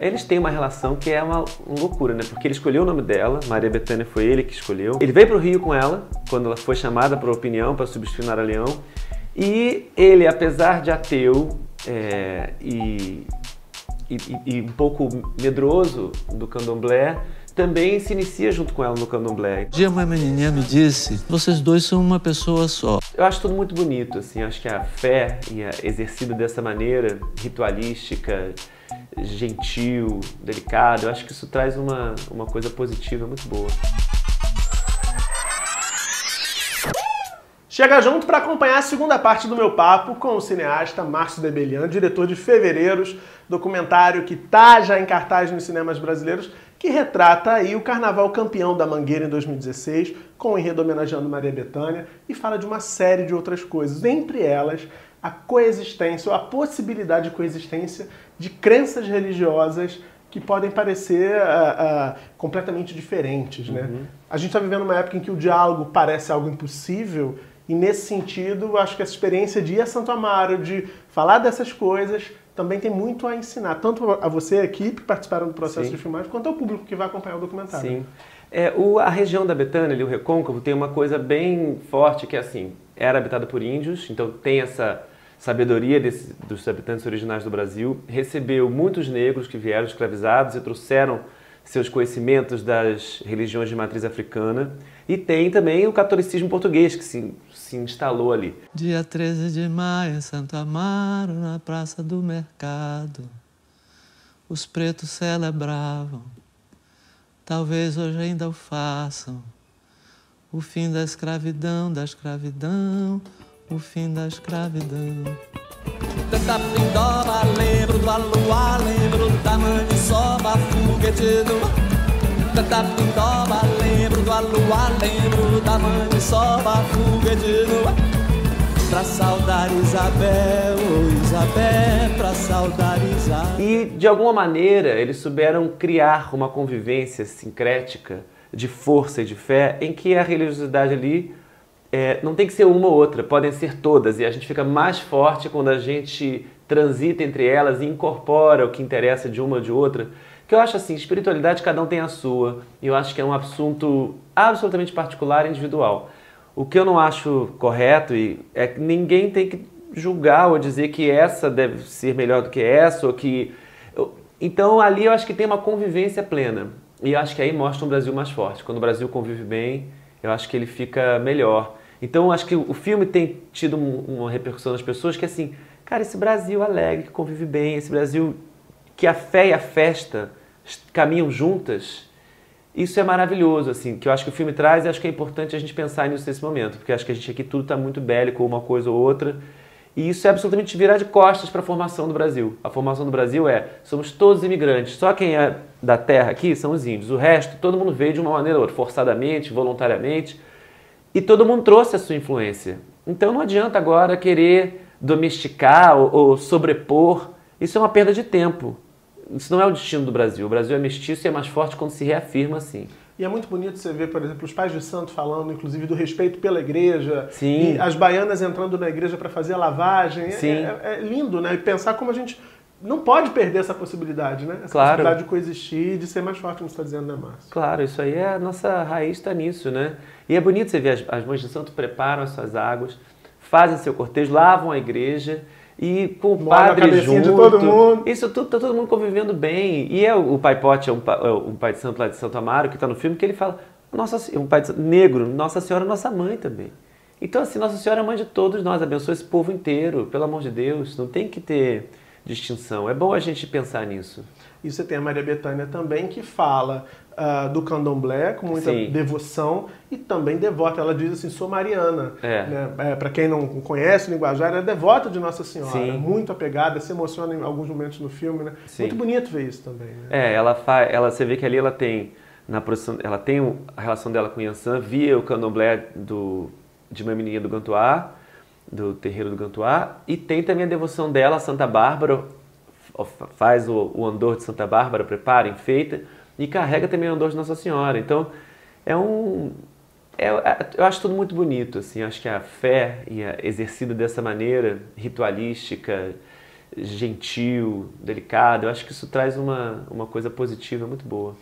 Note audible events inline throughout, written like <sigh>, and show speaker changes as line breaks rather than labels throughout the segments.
Eles têm uma relação que é uma, loucura, né? Porque ele escolheu o nome dela, Maria Bethânia foi ele que escolheu. Ele veio para o Rio com ela, quando ela foi chamada para opinião, para substituir Nara Leão. E ele, apesar de ateu é, e, e, e, um pouco medroso do candomblé, também se inicia junto com ela no candomblé.
Um dia uma menininha me disse, vocês dois são uma pessoa só.
Eu acho tudo muito bonito, assim, acho que a fé a exercida dessa maneira, ritualística, gentil, delicada, eu acho que isso traz uma, uma coisa positiva muito boa.
Chega junto para acompanhar a segunda parte do meu papo com o cineasta Márcio Debelian, diretor de Fevereiros, documentário que tá já em cartaz nos cinemas brasileiros, que retrata aí o carnaval campeão da Mangueira em 2016, com o enredo homenageando Maria Bethânia, e fala de uma série de outras coisas, entre elas a coexistência, ou a possibilidade de coexistência de crenças religiosas que podem parecer uh, uh, completamente diferentes. Né? Uhum. A gente está vivendo uma época em que o diálogo parece algo impossível, e nesse sentido, acho que essa experiência de ir a Santo Amaro, de falar dessas coisas, também tem muito a ensinar, tanto a você, a equipe, que participaram do processo Sim. de filmagem, quanto ao público que vai acompanhar o documentário.
Sim. É, o, a região da Betânia, ali, o Recôncavo, tem uma coisa bem forte que é assim, era habitada por índios, então tem essa sabedoria desse, dos habitantes originais do Brasil, recebeu muitos negros que vieram escravizados e trouxeram seus conhecimentos das religiões de matriz africana, e tem também o catolicismo português, que se se instalou ali.
Dia 13 de maio, em Santo Amaro, na Praça do Mercado, os pretos celebravam, talvez hoje ainda o façam, o fim da escravidão, da escravidão, o fim da escravidão. Tanta pindoba, lembro do aluá, lembro da maniçoba, foguete do Tanta pindoba, lembro do aluá, lembro da maniçoba, fuga de lua. Pra saudar Isabel, oh Isabel, pra saudar Isabel.
E de alguma maneira eles souberam criar uma convivência sincrética de força e de fé em que a religiosidade ali é, não tem que ser uma ou outra, podem ser todas. E a gente fica mais forte quando a gente transita entre elas e incorpora o que interessa de uma ou de outra. Que eu acho assim, espiritualidade cada um tem a sua, e eu acho que é um assunto absolutamente particular e individual. O que eu não acho correto é que ninguém tem que julgar ou dizer que essa deve ser melhor do que essa, ou que. Então ali eu acho que tem uma convivência plena. E eu acho que aí mostra um Brasil mais forte. Quando o Brasil convive bem, eu acho que ele fica melhor. Então acho que o filme tem tido uma repercussão nas pessoas que assim, cara, esse Brasil alegre, que convive bem, esse Brasil que a fé e a festa caminham juntas, isso é maravilhoso, assim, que eu acho que o filme traz e acho que é importante a gente pensar nisso nesse momento, porque acho que a gente aqui tudo está muito bélico, uma coisa ou outra, e isso é absolutamente virar de costas para a formação do Brasil. A formação do Brasil é, somos todos imigrantes, só quem é da terra aqui são os índios, o resto todo mundo veio de uma maneira ou outra, forçadamente, voluntariamente, e todo mundo trouxe a sua influência. Então não adianta agora querer domesticar ou, ou sobrepor, isso é uma perda de tempo isso não é o destino do Brasil. O Brasil é mestiço e é mais forte quando se reafirma assim.
E é muito bonito você ver, por exemplo, os pais de santo falando, inclusive, do respeito pela igreja.
Sim.
E as baianas entrando na igreja para fazer a lavagem. É,
Sim.
É, é, lindo, né? E pensar como a gente não pode perder essa possibilidade, né? Essa
claro.
possibilidade de coexistir e de ser mais forte, como você está dizendo, né, Márcio?
Claro, isso aí é a nossa raiz está nisso, né? E é bonito você ver as, as mães de santo preparam as suas águas, fazem seu cortejo, lavam a igreja e com o padre junto.
De todo mundo.
Isso tudo, tá todo mundo convivendo bem. E é o, o pai Pote, é um, é um pai de santo lá de Santo Amaro, que está no filme, que ele fala, nossa, um pai de, negro, Nossa Senhora é nossa mãe também. Então, assim, Nossa Senhora é mãe de todos nós, abençoa esse povo inteiro, pelo amor de Deus, não tem que ter distinção. É bom a gente pensar nisso.
E você tem a Maria Bethânia também, que fala uh, do candomblé com muita Sim. devoção e também devota. Ela diz assim, sou mariana.
É.
Né? É, Para quem não conhece o linguajar, ela é devota de Nossa Senhora.
Sim.
Muito apegada, se emociona em alguns momentos no filme. Né?
Sim.
Muito bonito ver isso também. Né?
É, ela, faz, ela você vê que ali ela tem na produção, ela tem a relação dela com Yansan via o candomblé do, de uma menininha do Gantuá, do terreiro do Gantuá, e tem também a devoção dela a Santa Bárbara, faz o, o andor de Santa Bárbara, prepara, enfeita, e carrega também o andor de Nossa Senhora. Então, é um... É, é, eu acho tudo muito bonito, assim, acho que a fé e a exercida dessa maneira ritualística, gentil, delicada. Eu acho que isso traz uma, uma coisa positiva muito boa.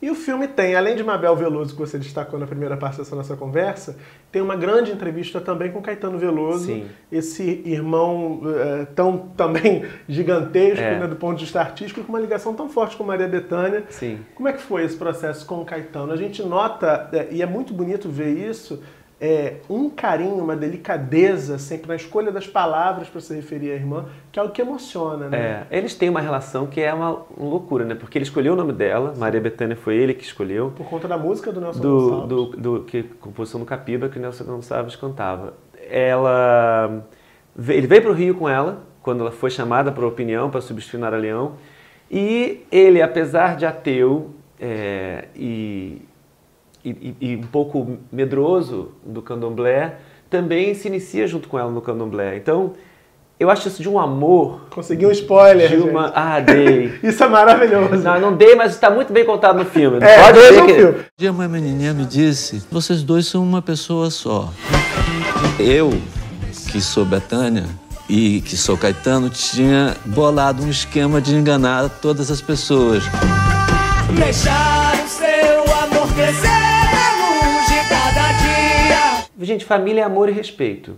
E o filme tem, além de Mabel Veloso, que você destacou na primeira parte dessa nossa conversa, tem uma grande entrevista também com Caetano Veloso,
Sim.
esse irmão é, tão também <laughs> gigantesco
É.
né, do ponto de vista artístico, com uma ligação tão forte com Maria Bethânia.
Sim.
Como é que foi esse processo com o Caetano? A gente nota, é, e é muito bonito ver isso, é, um carinho, uma delicadeza sempre na escolha das palavras para se referir à irmã, que é algo que emociona, né?
É, eles têm uma relação que é uma, loucura, né? Porque ele escolheu o nome dela, Maria Bethânia foi ele que escolheu.
Por conta da música do Nelson
do,
Gonçalves.
do, do que composição do Capiba que o Nelson Gonçalves cantava. Ela ele veio para o Rio com ela quando ela foi chamada para opinião para substituir Nara Leão e ele apesar de ateu é, e, e, e um pouco medroso do candomblé também se inicia junto com ela no candomblé. Então eu acho isso de um amor
Consegui um spoiler,
de uma
gente.
ah dei <laughs>
Isso é maravilhoso.
não, não dei, mas está muito bem contado no filme.
É,
Pode ver
o
que
filme.
Um dia uma menininha me disse: vocês dois são uma pessoa só. Eu, que sou Betânia e que sou Caetano, tinha bolado um esquema de enganar todas as pessoas.
Deixar o seu amor crescer
Gente, família é amor e respeito.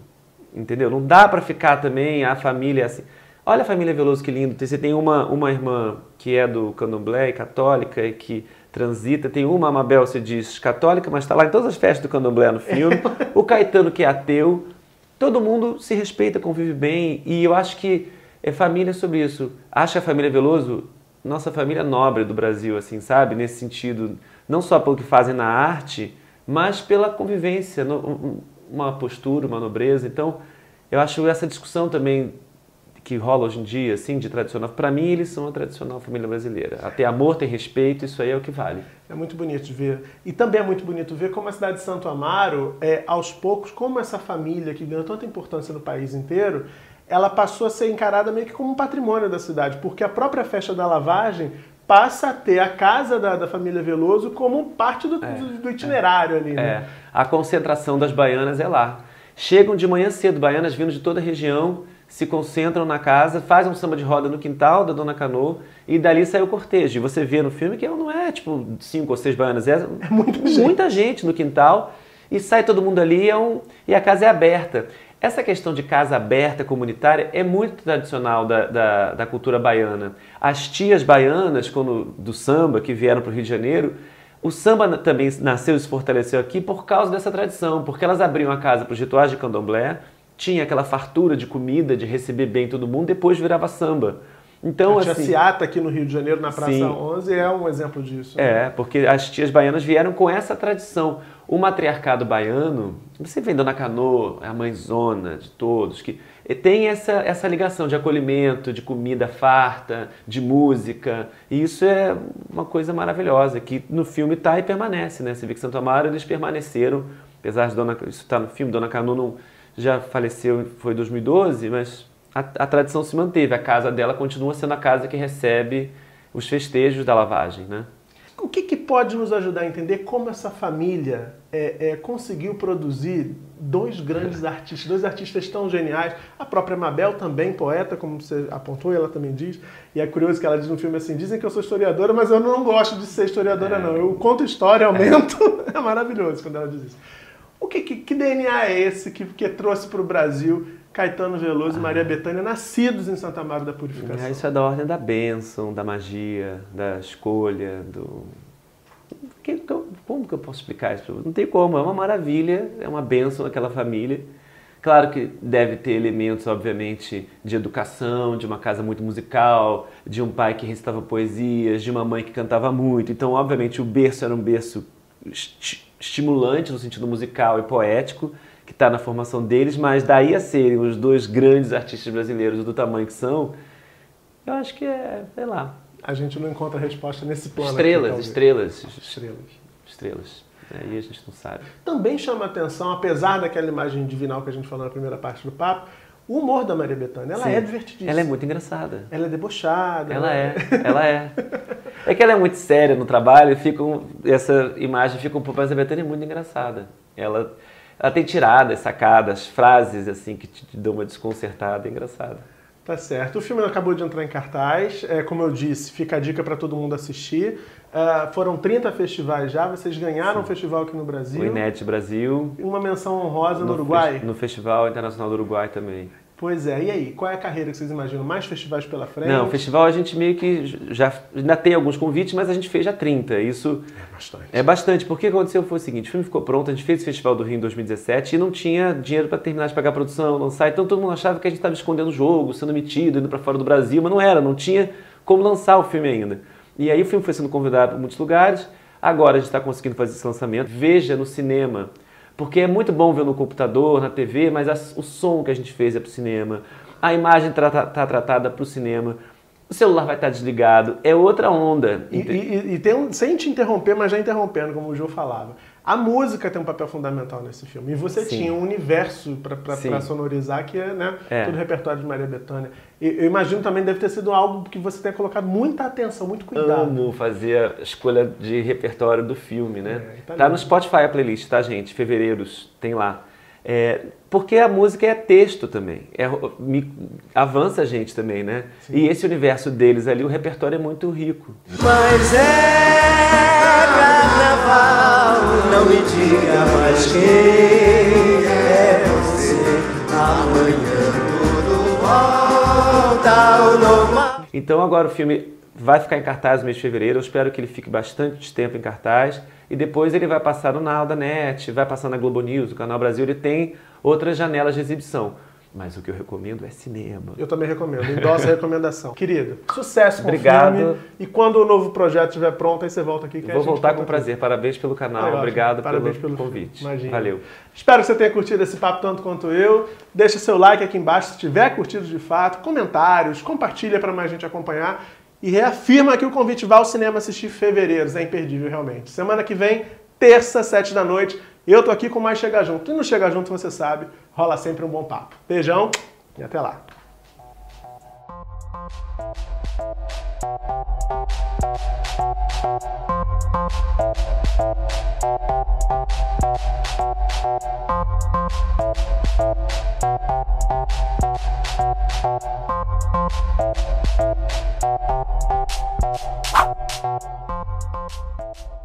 Entendeu? Não dá pra ficar também a família assim. Olha a família Veloso que lindo. Você tem uma, uma irmã que é do candomblé católica e que transita. Tem uma, a Mabel, se diz católica, mas está lá em todas as festas do candomblé no filme. <laughs> o Caetano, que é ateu. Todo mundo se respeita, convive bem. E eu acho que é família sobre isso. Acho que a família Veloso, nossa família nobre do Brasil, assim, sabe? Nesse sentido, não só pelo que fazem na arte, mas pela convivência, um- uma postura, uma nobreza. Então, eu acho essa discussão também que rola hoje em dia, assim, de tradicional. Para mim, eles são a tradicional família brasileira. Até amor, tem respeito, isso aí é o que vale.
É muito bonito de ver. E também é muito bonito ver como a cidade de Santo Amaro, é, aos poucos, como essa família que ganhou tanta importância no país inteiro, ela passou a ser encarada meio que como um patrimônio da cidade, porque a própria festa da lavagem passa a ter a casa da, da família Veloso como parte do, do- do itinerário ali.
É,
Né?
a concentração das baianas é lá. Chegam de manhã cedo, baianas vindo de toda a região, se concentram na casa, fazem um samba de roda no quintal da Dona Cano e dali sai o cortejo. E você vê no filme que não é tipo cinco ou seis baianas, é, muita, gente. no quintal e sai todo mundo ali é um- e a casa é aberta. Essa questão de casa aberta comunitária é muito tradicional da, da, da cultura baiana. As tias baianas, quando, do samba, que vieram para o Rio de Janeiro, o samba também nasceu e se fortaleceu aqui por causa dessa tradição, porque elas abriam a casa para os rituais de candomblé, tinha aquela fartura de comida, de receber bem todo mundo, depois virava samba. Então,
a tia
assim,
Ciata aqui no Rio de Janeiro, na Praça
Sim.
11, é um exemplo disso. né?
é, porque as tias baianas vieram com essa tradição. O matriarcado baiano, você vem Dona Cano, é a mãezona de todos, que tem essa, essa ligação de acolhimento, de comida farta, de música. E isso é uma coisa maravilhosa, que no filme está e permanece, né? Você vê que Santo Amaro, eles permaneceram, apesar de Dona, isso está no filme, Dona Cano não, já faleceu, foi em 2012, mas a, a tradição se manteve. A casa dela continua sendo a casa que recebe os festejos da lavagem, né?
O que, que pode nos ajudar a entender como essa família é, é, conseguiu produzir dois grandes artistas, dois artistas tão geniais? A própria Mabel também, poeta, como você apontou, e ela também diz. E é curioso que ela diz no filme assim: dizem que eu sou historiadora, mas eu não gosto de ser historiadora, não. Eu conto história, aumento. <laughs> É, maravilhoso quando ela diz isso. O que, que, que DNA é esse que, que trouxe para o Brasil Caetano Veloso e Maria Bethânia, nascidos em Santa Maria da Purificação?
Ah, Isso é da ordem da bênção, da magia, da escolha, do. Que- como que eu posso explicar isso? Não tem como, é uma maravilha, é uma bênção aquela família. Claro que deve ter elementos, obviamente, de educação, de uma casa muito musical, de um pai que recitava poesias, de uma mãe que cantava muito. Então, obviamente, o berço era um berço esti- estimulante no sentido musical e poético, que está na formação deles, mas daí a serem os dois grandes artistas brasileiros do tamanho que são, eu acho que é, sei lá,
A gente não encontra resposta nesse plano. aqui,
estrelas,
talvez.
estrelas,
Estrelas.
estrelas. Aí a gente não sabe.
Também chama atenção, apesar daquela imagem divinal que a gente falou na primeira parte do papo, o humor da Maria Bethânia. Ela
Sim.
é divertidíssima.
Ela é muito engraçada.
Ela é debochada.
Ela
né?
é, ela é. <laughs> É que ela é muito séria no trabalho, e fica um- essa imagem fica um pouco, mas a Betânia é muito engraçada. Ela, ela tem tiradas, sacadas, frases assim que te, te dão uma desconcertada, é engraçada.
Tá certo. O filme acabou de entrar em cartaz. É, como eu disse, fica a dica para todo mundo assistir. Uh, foram 30 festivais já. Vocês ganharam um festival aqui no Brasil.
O Inet Brasil.
E uma menção honrosa no,
no
Uruguai.
Fe no Festival Internacional do Uruguai também.
Pois é, e aí, qual é a carreira que vocês imaginam? Mais festivais pela frente?
Não, festival a gente meio que já ainda tem alguns convites, mas a gente fez já 30. Isso
é bastante.
É bastante, porque o que aconteceu foi o seguinte: o filme ficou pronto, a gente fez o Festival do Rio em 2017 e não tinha dinheiro para terminar de pagar a produção, lançar, então todo mundo achava que a gente estava escondendo o jogo, sendo metido, indo para fora do Brasil, mas não era, não tinha como lançar o filme ainda. E aí o filme foi sendo convidado para muitos lugares, agora a gente está conseguindo fazer esse lançamento. Veja no cinema, porque é muito bom ver no computador, na TV, mas o som que a gente fez é para o cinema a imagem está tá tratada para o cinema, o celular vai estar tá desligado, é outra onda.
E, e, e, tem um, sem te interromper, mas já interrompendo, como o João falava. A música tem um papel fundamental nesse filme. E você Sim. tinha um universo para sonorizar, que é, né, é. todo o repertório de Maria Bethânia. E, eu imagino também deve ter sido algo que você tenha colocado muita atenção, muito cuidado.
Amo fazer a escolha de repertório do filme, né? É, tá, tá no Spotify a playlist, tá, gente? Fevereiros, tem lá. É, porque a música é texto também, é, me, avança a gente também, né? Sim. E esse universo deles ali, o repertório é muito rico.
Mas é carnaval, não me diga mais quem é você. Amanhã tudo volta ao normal.
Então agora o filme vai ficar em cartaz no mês de fevereiro, eu espero que ele fique bastante tempo em cartaz e depois ele vai passar no Now da Net, vai passar na Globo News, o Canal Brasil, ele tem outras janelas de exibição. Mas o que eu recomendo é cinema.
Eu também recomendo, endossa a recomendação. Querido, sucesso com
Obrigado.
o filme. E quando o novo projeto estiver pronto, aí você volta aqui.
Vou voltar com prazer. Parabéns pelo canal, obrigado Parabéns pelo, pelo convite.
Imagina.
Valeu.
Espero que você tenha curtido esse papo tanto quanto eu. Deixa seu like aqui embaixo se tiver curtido de fato, comentários, compartilha para mais gente acompanhar e reafirma que o convite vá ao cinema assistir Fevereiros. É imperdível, realmente. Semana que vem, terça, sete da noite, eu tô aqui com mais Chega Junto. E no Chega Junto, você sabe, rola sempre um bom papo. Beijão e até lá. Thank